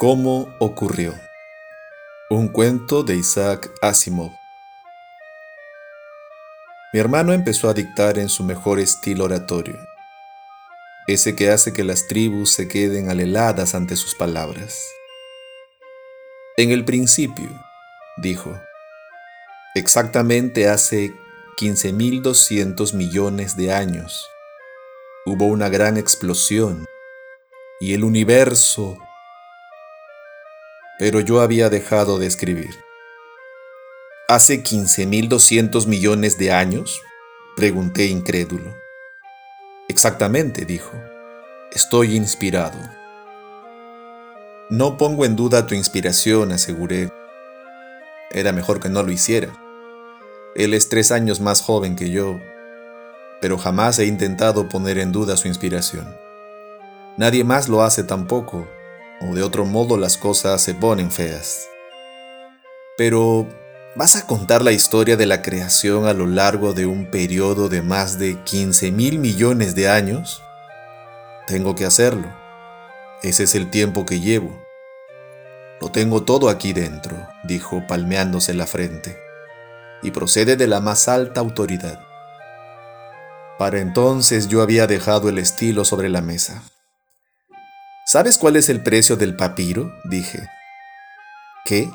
¿Cómo ocurrió? Un cuento de Isaac Asimov. Mi hermano empezó a dictar en su mejor estilo oratorio, ese que hace que las tribus se queden aleladas ante sus palabras. En el principio, dijo, exactamente hace 15.200 millones de años, hubo una gran explosión y el universo... Pero yo había dejado de escribir. ¿Hace 15.200 millones de años? Pregunté incrédulo. Exactamente, dijo. Estoy inspirado. No pongo en duda tu inspiración, aseguré. Era mejor que no lo hiciera. Él es tres años más joven que yo, pero jamás he intentado poner en duda su inspiración. Nadie más lo hace tampoco, o de otro modo las cosas se ponen feas. Pero, ¿vas a contar la historia de la creación a lo largo de un periodo de más de 15 mil millones de años? Tengo que hacerlo. Ese es el tiempo que llevo. Lo tengo todo aquí dentro, dijo palmeándose la frente, y procede de la más alta autoridad. Para entonces yo había dejado el estilo sobre la mesa. ¿Sabes cuál es el precio del papiro? dije. ¿Qué?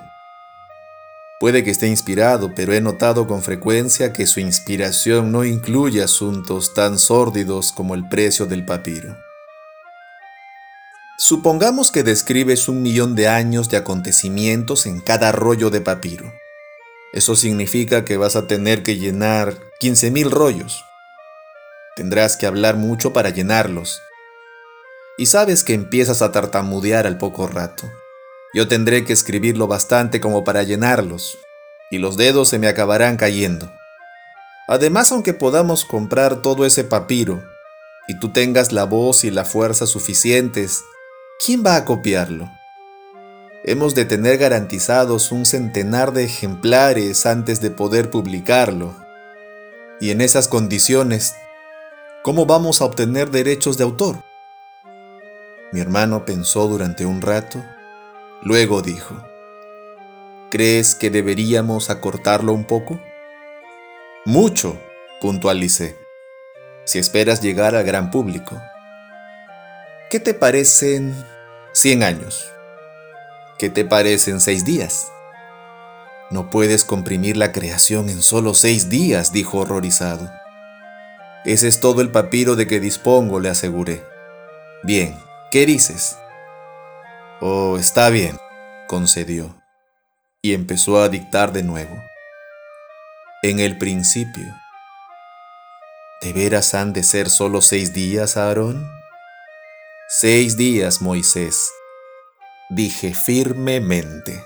Puede que esté inspirado, pero he notado con frecuencia que su inspiración no incluye asuntos tan sórdidos como el precio del papiro. Supongamos que describes un millón de años de acontecimientos en cada rollo de papiro. Eso significa que vas a tener que llenar 15.000 rollos. Tendrás que hablar mucho para llenarlos, y sabes que empiezas a tartamudear al poco rato. Yo tendré que escribirlo bastante como para llenarlos, y los dedos se me acabarán cayendo. Además, aunque podamos comprar todo ese papiro, y tú tengas la voz y la fuerza suficientes, ¿quién va a copiarlo? Hemos de tener garantizados un centenar de ejemplares antes de poder publicarlo. Y en esas condiciones, ¿cómo vamos a obtener derechos de autor? Mi hermano pensó durante un rato, luego dijo, ¿crees que deberíamos acortarlo un poco? Mucho, puntualicé, si esperas llegar al gran público. ¿Qué te parecen 100 años? ¿Qué te parecen seis días? No puedes comprimir la creación en solo seis días, dijo horrorizado. Ese es todo el papiro de que dispongo, le aseguré. Bien, ¿Qué dices? Oh, está bien, concedió, y empezó a dictar de nuevo. En el principio. ¿De veras han de ser solo seis días, Aarón? Seis días, Moisés, dije firmemente.